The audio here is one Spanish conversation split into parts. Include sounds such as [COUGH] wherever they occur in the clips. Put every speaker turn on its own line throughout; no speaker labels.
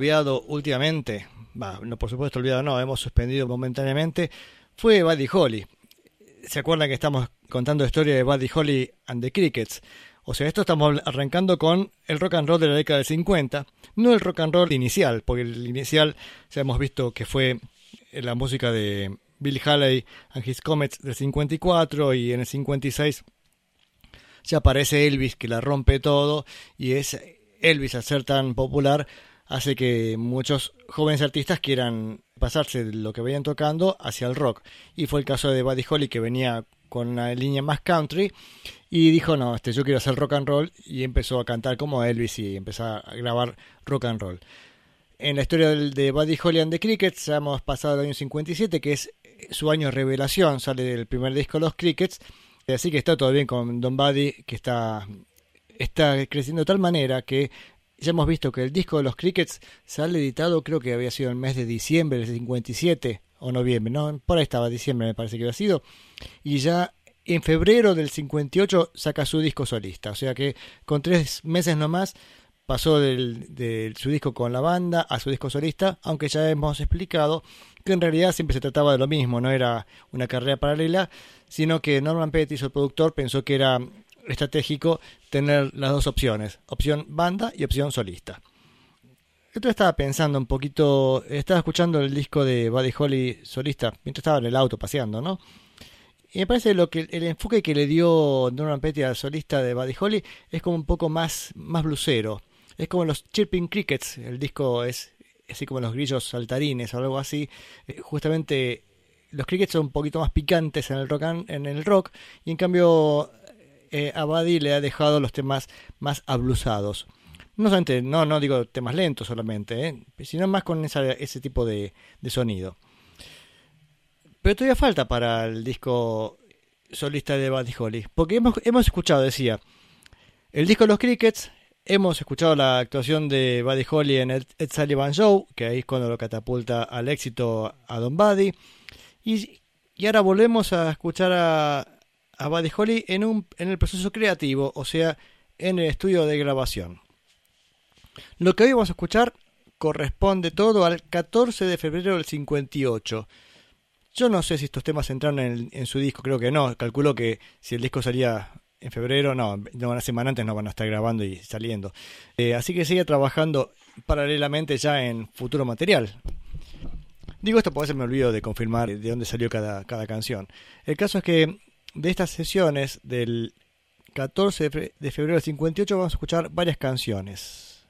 Olvidado últimamente, no por supuesto olvidado no, hemos suspendido momentáneamente, fue Buddy Holly. ¿Se acuerdan que estamos contando historia de Buddy Holly and the Crickets? O sea, esto estamos arrancando con el rock and roll de la década del 50, no el rock and roll inicial, porque el inicial ya hemos visto que fue la música de Bill Haley and His Comets del 54 y en el 56 ya aparece Elvis que la rompe todo y es Elvis al ser tan popular hace que muchos jóvenes artistas quieran pasarse de lo que venían tocando hacia el rock. Y fue el caso de Buddy Holly que venía con una línea más country y dijo, no, este, yo quiero hacer rock and roll y empezó a cantar como Elvis y empezó a grabar rock and roll. En la historia de Buddy Holly and the Crickets hemos pasado el año 57, que es su año revelación, sale del primer disco Los Crickets, así que está todo bien con Don Buddy, que está, está creciendo de tal manera que ya hemos visto que el disco de los Crickets sale editado, creo que había sido el mes de diciembre del 57 o noviembre, ¿no? Por ahí estaba diciembre, me parece que había sido. Y ya en febrero del 58 saca su disco solista. O sea que con tres meses nomás pasó de su disco con la banda a su disco solista, aunque ya hemos explicado que en realidad siempre se trataba de lo mismo, no era una carrera paralela, sino que Norman Pettis, el productor, pensó que era estratégico tener las dos opciones, opción banda y opción solista. Yo estaba pensando un poquito, estaba escuchando el disco de Buddy Holly solista mientras estaba en el auto paseando, ¿no? Y me parece lo que el enfoque que le dio Norman Petty al solista de Buddy Holly es como un poco más, más blusero. Es como los Chirping Crickets, el disco es así como los grillos saltarines o algo así. Eh, justamente los crickets son un poquito más picantes en el rock, en el rock y en cambio eh, a Buddy le ha dejado los temas más ablusados. No solamente, no, no digo temas lentos solamente, eh, sino más con ese tipo de, sonido. Pero todavía falta para el disco solista de Buddy Holly. Porque hemos, hemos escuchado, decía, el disco los Crickets, hemos escuchado la actuación de Buddy Holly en el Ed Sullivan Show, que ahí es cuando lo catapulta al éxito a Don Buddy. Y, y ahora volvemos a escuchar a, a Buddy en, un, en el proceso creativo, o sea, en el estudio de grabación. Lo que hoy vamos a escuchar corresponde todo al 14 de febrero del 58. Yo no sé si estos temas entraron en, su disco, creo que no. Calculo que si el disco salía en febrero, no, una semana antes no van a estar grabando y saliendo. Eh, así que sigue trabajando paralelamente ya en futuro material. Digo esto porque se me olvido de confirmar de dónde salió cada canción. El caso es que de estas sesiones del 14 de febrero del 58 vamos a escuchar varias canciones.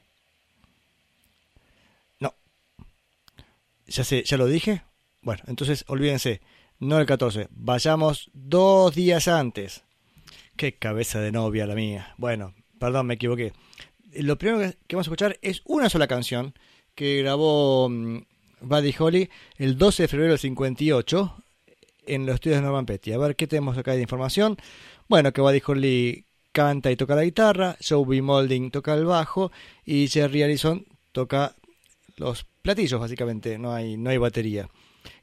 No. ¿Ya, sé, ¿Ya lo dije? Bueno, entonces olvídense. No el 14. Vayamos dos días antes. Qué cabeza de novia la mía. Bueno, perdón, me equivoqué. Lo primero que vamos a escuchar es una sola canción que grabó mm, Buddy Holly el 12 de febrero del 58 en los estudios de Norman Petty. A ver qué tenemos acá de información. Bueno, que Buddy Holly canta y toca la guitarra, Joe B. Molding toca el bajo y Jerry Allison toca los platillos, básicamente, no hay, no hay batería.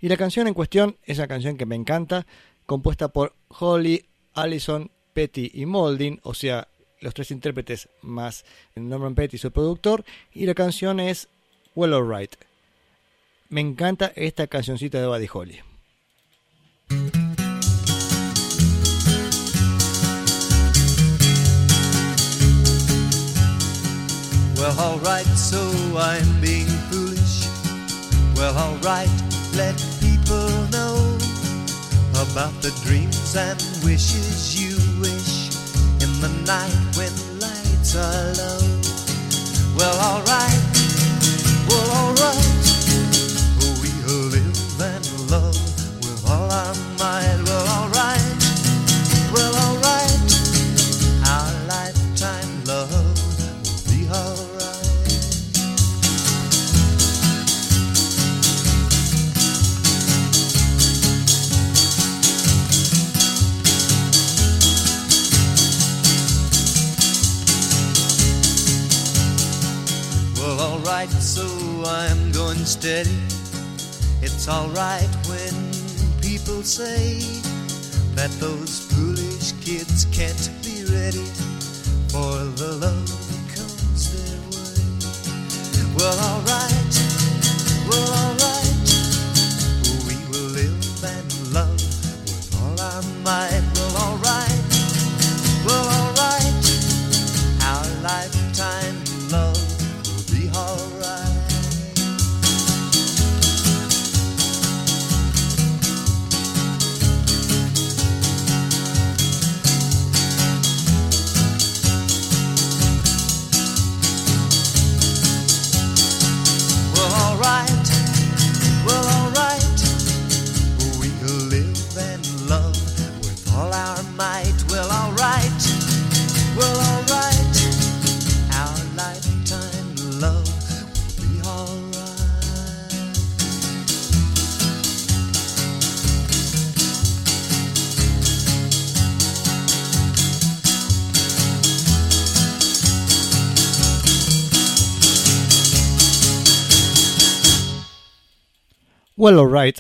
Y la canción en cuestión es una canción que me encanta, compuesta por Holly, Allison, Petty y Molding, o sea, los tres intérpretes más Norman Petty, su productor, y la canción es Well Alright. Me encanta esta cancioncita de Buddy Holly.
Well, alright, so I'm being foolish. Well, alright, let people know about the dreams and wishes you wish in the night when lights are low. Well, alright, It's alright when people say that those Well Alright,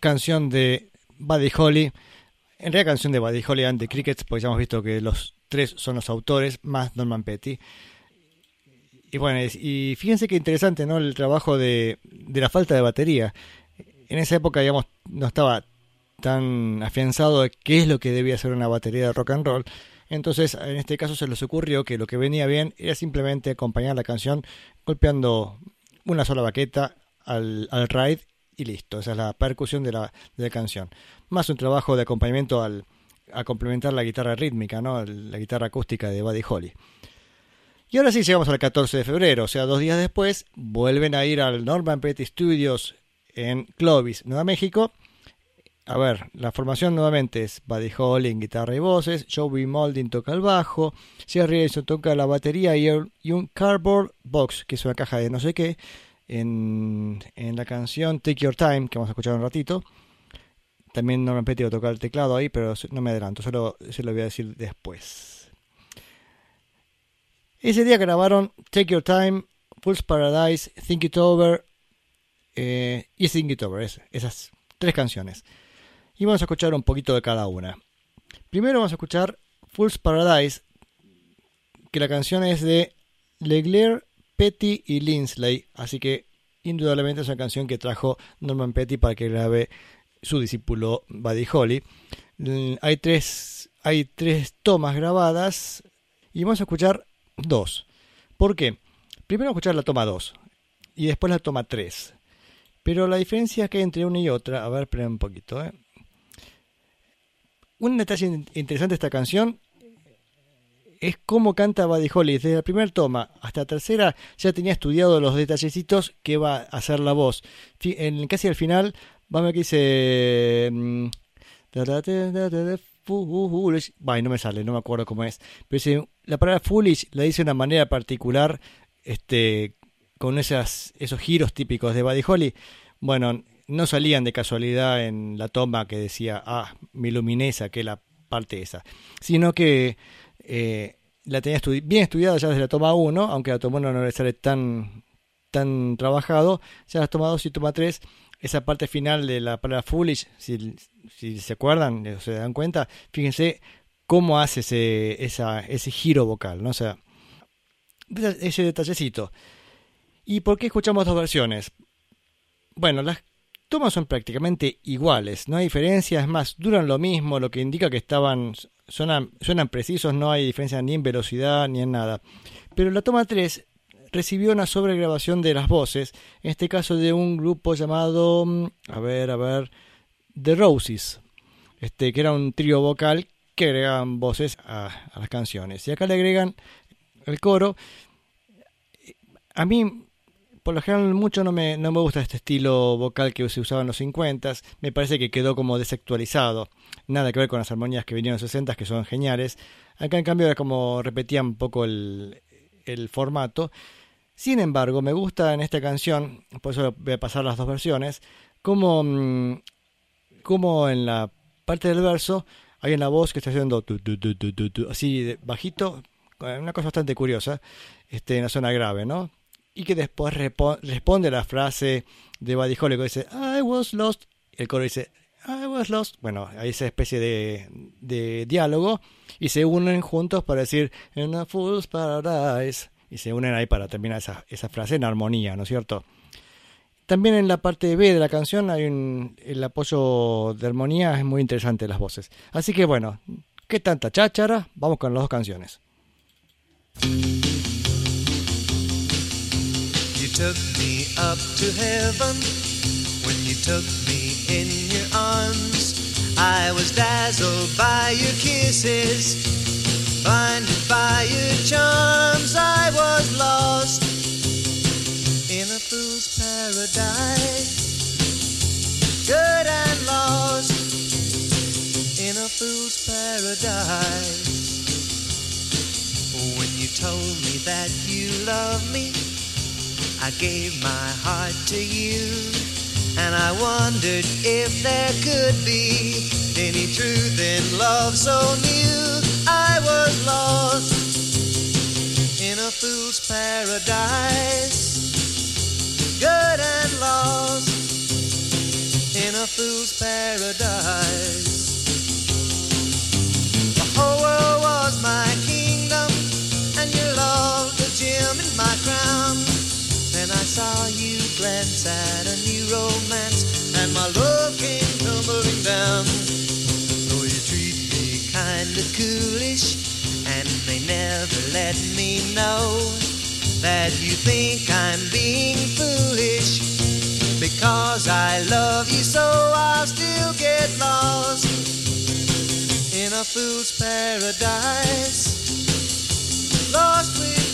canción de Buddy Holly. En realidad canción de Buddy Holly and the Crickets, porque ya hemos visto que los tres son los autores, más Norman Petty. Y bueno, y fíjense qué interesante, ¿no? El trabajo de, de la falta de batería. En esa época, digamos, no estaba tan afianzado de qué es lo que debía ser una batería de rock and roll. Entonces, en este caso se les ocurrió que lo que venía bien era simplemente acompañar la canción golpeando una sola baqueta al, al ride y listo. Esa es la percusión de la, de canción. Más un trabajo de acompañamiento al, a complementar la guitarra rítmica, ¿no? la guitarra acústica de Buddy Holly. Y ahora sí llegamos al 14 de febrero, o sea, dos días después, vuelven a ir al Norman Petty Studios en Clovis, Nueva México. A ver, la formación nuevamente es Buddy Holly en guitarra y voces, Joey Molding toca el bajo, Jerry Harrison toca la batería y un cardboard box, que es una caja de no sé qué, en, en la canción Take Your Time, que vamos a escuchar un ratito. También Norman Petty va a tocar el teclado ahí, pero no me adelanto, solo se lo voy a decir después. Ese día grabaron Take Your Time, Fool's Paradise, Think It Over eh, y Think It Over, es- esas tres canciones. Y vamos a escuchar un poquito de cada una. Primero vamos a escuchar Fool's Paradise, que la canción es de Legler, Petty y Linsley, así que indudablemente es una canción que trajo Norman Petty para que grabe su discípulo Buddy Holly. Mm, Hay tres, hay tres tomas grabadas y vamos a escuchar dos. ¿Por qué? Primero escuchar la toma 2 y después la toma 3. Pero la diferencia que hay entre una y otra, a ver, esperen un poquito. ¿eh? Un detalle in- interesante de esta canción es cómo canta Buddy Holly. Desde la primera toma hasta la tercera ya tenía estudiado los detallecitos que va a hacer la voz. En casi al final, vamos a que dice... mm, foolish. Bah, no me sale, no me acuerdo cómo es. Pero dice, la palabra foolish la dice de una manera particular, este, con esos giros típicos de Buddy Holly. Bueno, no salían de casualidad en la toma que decía, ah, me iluminé, saqué la parte esa. Sino que eh, la tenía bien estudiada ya desde la toma 1, aunque la toma 1 no le sale tan, tan trabajado. Ya la toma 2 y toma 3, esa parte final de la palabra foolish, si, si se acuerdan, o se dan cuenta, fíjense cómo hace ese, ese giro vocal, ¿no? O sea, ese detallecito. ¿Y por qué escuchamos dos versiones? Bueno, las tomas son prácticamente iguales, no hay diferencia, es más, duran lo mismo, lo que indica que estaban, suenan, precisos, no hay diferencia ni en velocidad ni en nada. Pero la toma 3 recibió una sobregrabación de las voces, en este caso de un grupo llamado, mm, a ver, a ver, The Roses, este, que era un trío vocal que agregaban voces a, a las canciones. Y acá le agregan el coro. A mí, por lo general, mucho no me, no me gusta este estilo vocal que se usaba en los 50 Me parece que quedó como desactualizado. Nada que ver con las armonías que vinieron en los 60 que son geniales. Acá, en cambio, era como repetían un poco el, el formato. Sin embargo, me gusta en esta canción, por eso voy a pasar las dos versiones, como, mm, como en la parte del verso hay una voz que está haciendo así de bajito, una cosa bastante curiosa, este, en la zona grave, ¿no? Y que después responde a la frase de Buddy Holly que dice I was lost. El coro dice I was lost. Bueno, hay esa especie de, de diálogo y se unen juntos para decir In a fool's paradise. Y se unen ahí para terminar esa, esa frase en armonía, ¿no es cierto? También en la parte B de la canción hay un, el apoyo de armonía, es muy interesante las voces. Así que bueno, ¿qué tanta cháchara? Vamos con las dos canciones.
Took me up to heaven when you took me in your arms. I was dazzled by your kisses, blinded by your charms. I was lost in a fool's paradise, good and lost in a fool's paradise. When you told me that you love me, I gave my heart to you, and I wondered if there could be any truth in love so new. I was lost in a fool's paradise, good and lost in a fool's paradise. The whole world was my kingdom, and your love the gem in my crown. Saw you glance at a new romance, and my love came tumbling down. Though you treat me kinda coolish, and they never let me know that you think I'm being foolish. Because I love you so, I'll still get lost in a fool's paradise. Lost with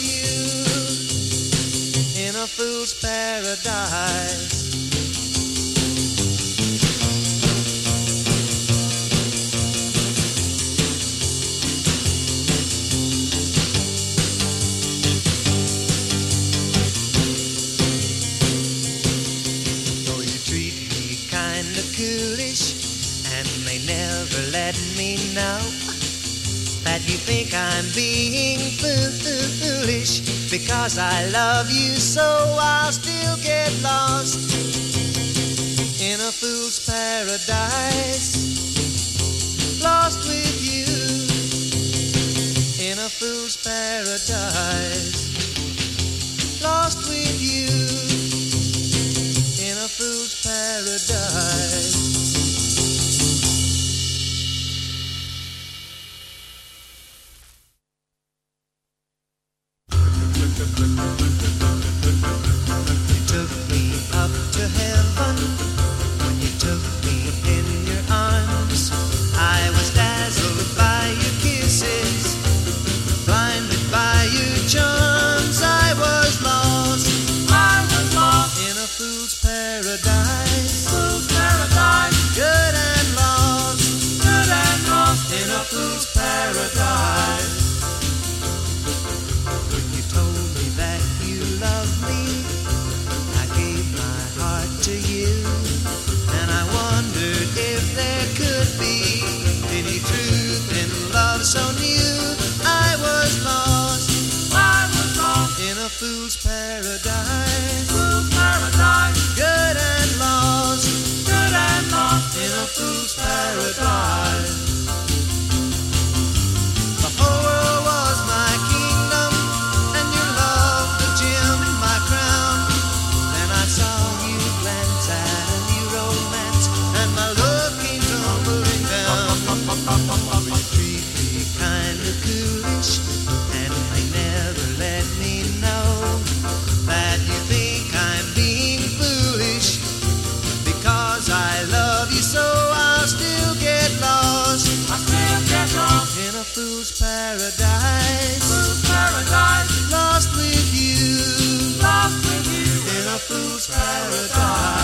in a fool's paradise. Though you treat me kinda coolish, and they never let me know that you think I'm being foolish because I love you so I'll still get lost in a fool's paradise. Lost with you in a fool's paradise. Lost with you in a fool's paradise fool's paradise.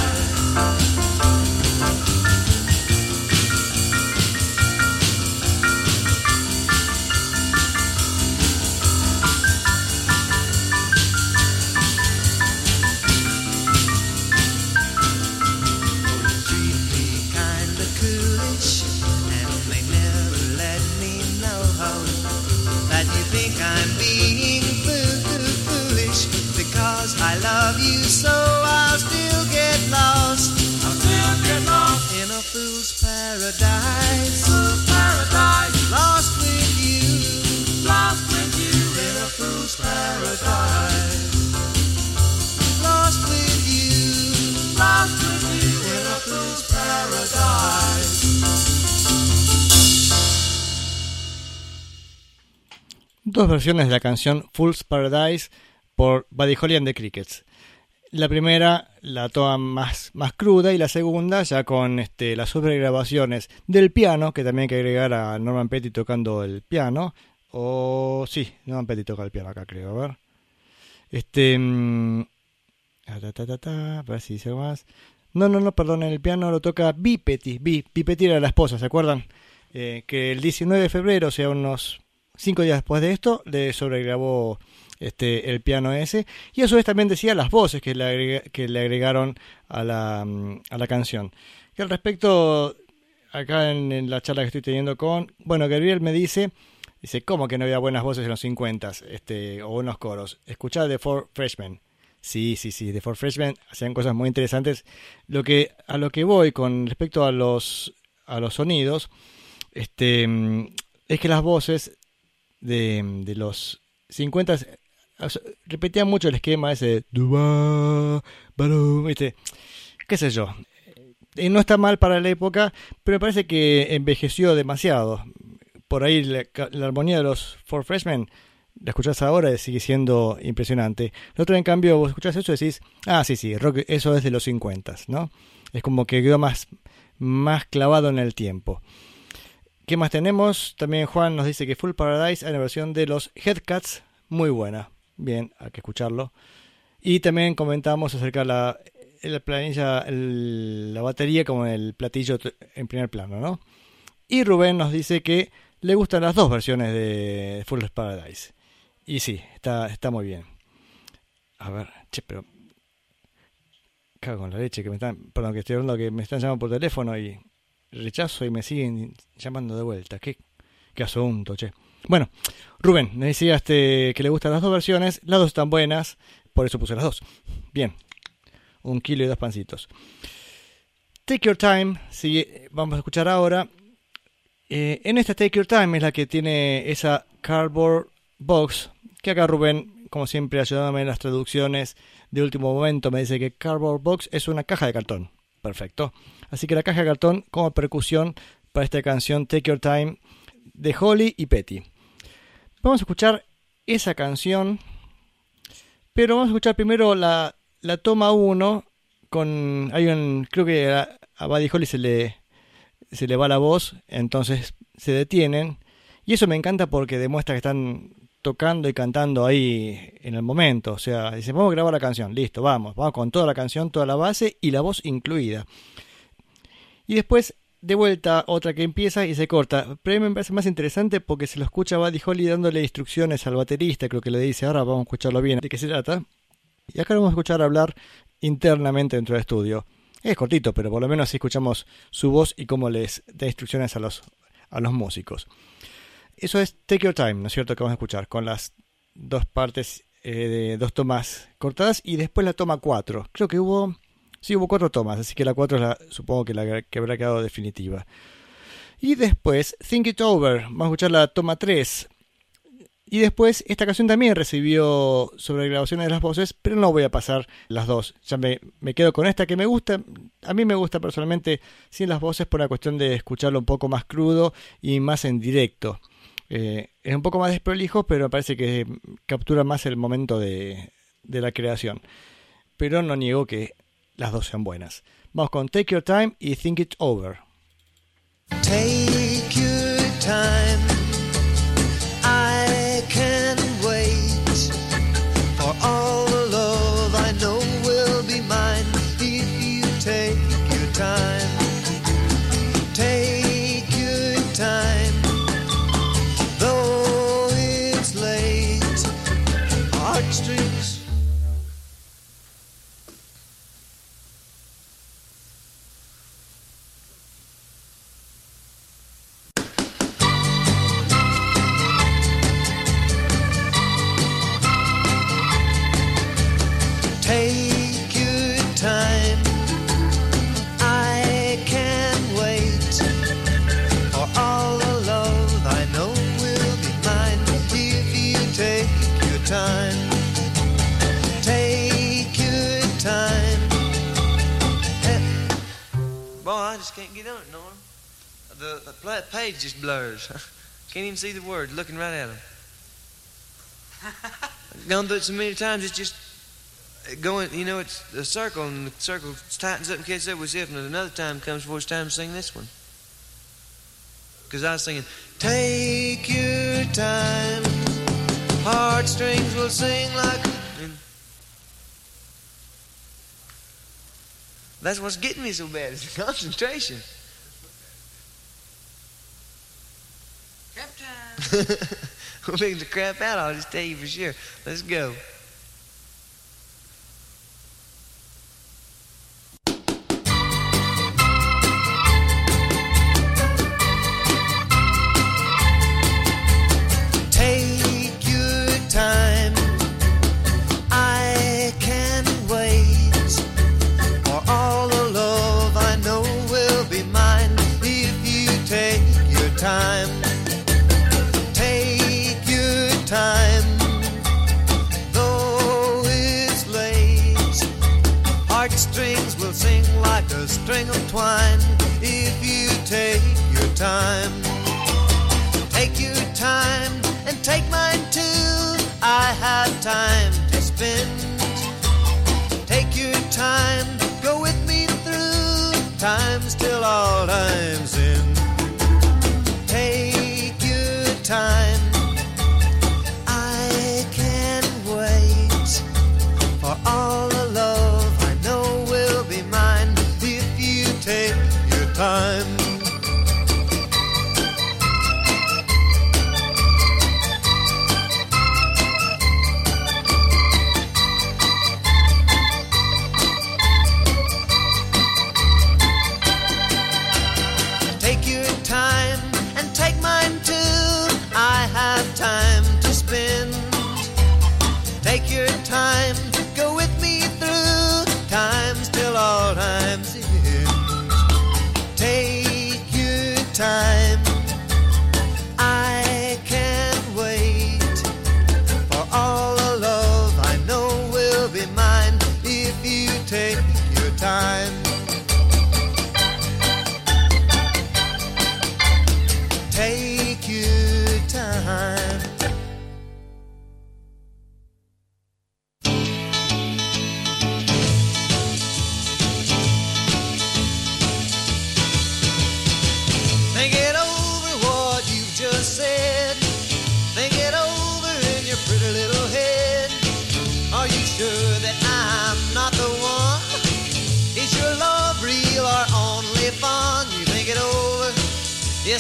Dos versiones de la canción Fool's Paradise por Buddy Holly and the Crickets. La primera la toma más, más cruda y la segunda ya con este, las sobregrabaciones del piano, que también hay que agregar a Norman Petty tocando el piano. O sí, Norman Petty toca el piano acá creo, a ver. Este... mm, a ver si dice más. No, no, no, perdón, el piano lo toca B. Petty. B. B. Petty era la esposa, ¿se acuerdan? Eh, que el 19 de febrero, o sea, unos cinco días después de esto, le sobregrabó este, el piano ese. Y a su vez también decía las voces que le, agrega- que le agregaron a la, mm, canción. Y al respecto, acá en, la charla que estoy teniendo con, bueno, Gabriel me dice, dice, ¿cómo que no había buenas voces en los 50 este, o buenos coros? Escuchá The Four Freshmen. Sí, sí, sí, The Four Freshmen hacían cosas muy interesantes. Lo que, a lo que voy con respecto a los, a los sonidos, este, es que las voces de, de los 50 o sea, repetían mucho el esquema ese de Duba, Barú, ¿viste? qué sé yo. Eh, no está mal para la época, pero me parece que envejeció demasiado. Por ahí la, la armonía de los Four Freshmen, la escuchás ahora sigue siendo impresionante. La otra, en cambio, vos escuchás eso y decís, ah, sí, sí, rock, eso es de los 50, ¿no? Es como que quedó más, más clavado en el tiempo. ¿Qué más tenemos? También Juan nos dice que Full Paradise hay una versión de los Headcats muy buena. Bien, hay que escucharlo. Y también comentamos acerca de la, la planilla, la batería como el platillo en primer plano, ¿no? Y Rubén nos dice que le gustan las dos versiones de Full Paradise. Y sí, está, está muy bien. A ver, che, pero... Cago con la leche que me están... Perdón, que estoy hablando que me están llamando por teléfono y rechazo y me siguen llamando de vuelta. Qué, qué asunto, che. Bueno, Rubén, me decía este, que le gustan las dos versiones. Las dos están buenas, por eso puse las dos. Bien, un kilo y dos pancitos. Take Your Time, sí, vamos a escuchar ahora. Eh, en esta Take Your Time es la que tiene esa cardboard box, que acá Rubén, como siempre, ayudándome en las traducciones de último momento, me dice que cardboard box es una caja de cartón. Perfecto. Así que la caja de cartón como percusión para esta canción Take Your Time de Holly y Petty. Vamos a escuchar esa canción, pero vamos a escuchar primero la, la toma 1 con hay un creo que a, a Buddy Holly se le se le va la voz, entonces se detienen y eso me encanta porque demuestra que están tocando y cantando ahí en el momento, o sea, dicen, vamos a grabar la canción, listo, vamos, vamos con toda la canción, toda la base y la voz incluida. Y después de vuelta otra que empieza y se corta. Pero me parece más interesante porque se lo escucha Buddy Holly dándole instrucciones al baterista, creo que le dice, ahora vamos a escucharlo bien, de qué se trata. Y acá lo vamos a escuchar hablar internamente dentro del estudio. Es cortito, pero por lo menos así escuchamos su voz y cómo les da instrucciones a los, a los músicos. Eso es Take Your Time, ¿no es cierto? Que vamos a escuchar con las dos partes eh, de dos tomas cortadas y después la toma 4. Creo que hubo Sí, hubo cuatro tomas, así que la cuatro es la, supongo que la que habrá quedado definitiva. Y después, Think It Over, vamos a escuchar la toma 3. Y después, esta canción también recibió sobregrabaciones de las voces, pero no voy a pasar las dos. Ya me, me quedo con esta que me gusta. A mí me gusta personalmente sin las voces por la cuestión de escucharlo un poco más crudo y más en directo. Eh, es un poco más desprolijo, pero me parece que captura más el momento de, de la creación. Pero no niego que las dos sean buenas. Vamos con Take Your Time y Think It Over.
Take your time. The, the page just blurs. [LAUGHS] Can't even see the word looking right at him. I've [LAUGHS] gone through it so many times, it's just uh, going, you know, it's a circle, and the circle tightens up and catches up with itself, and another time comes before it's time to sing this one. Because I was singing, Take your time, heartstrings will sing like. and That's what's getting me so bad, is the concentration. [LAUGHS] We're making the crap out, I'll just tell you for sure. Let's go.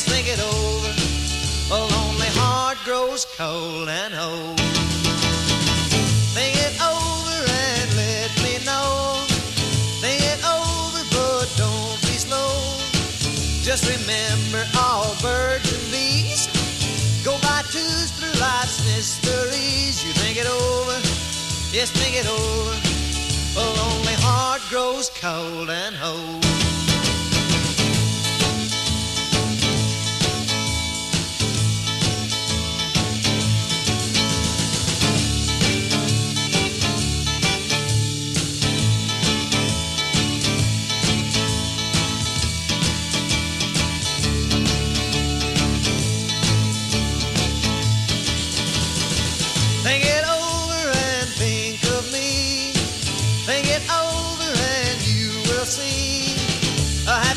Yes, think it over. A lonely heart grows cold and old. Think it over and let me know. Think it over, but don't be slow. Just remember all birds and bees go by twos through life's mysteries. You think it over, yes, think it over. A lonely heart grows cold and old.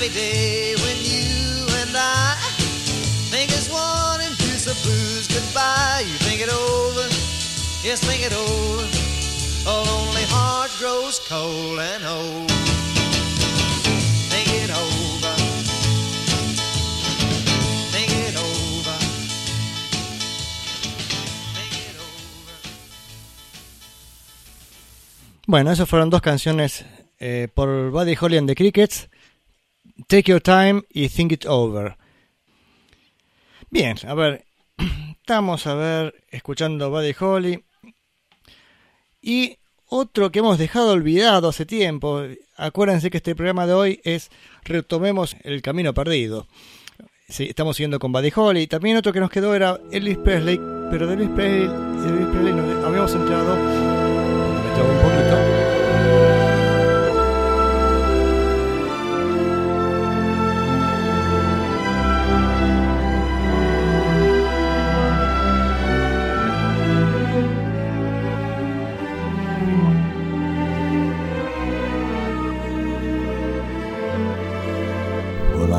Happy day when you and I think as one and kiss the blues goodbye. You think it over, yes, think it over. A lonely heart grows cold and old. Think it over. Think over.
Bueno, esas fueron dos canciones eh, por Buddy Holly and the Crickets, Take Your Time y Think It Over. Bien, a ver, [CLEARS THROAT] estamos a ver, escuchando Buddy Holly. Y otro que hemos dejado olvidado hace tiempo, acuérdense que este programa de hoy es Retomemos el Camino Perdido. Sí, estamos siguiendo con Buddy Holly. También otro que nos quedó era Elvis Presley, pero de Elvis Presley, de Presley nos habíamos entrado un poquito.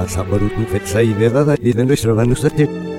サンバルのフェッサイデダダイデンドシラバンドスタティ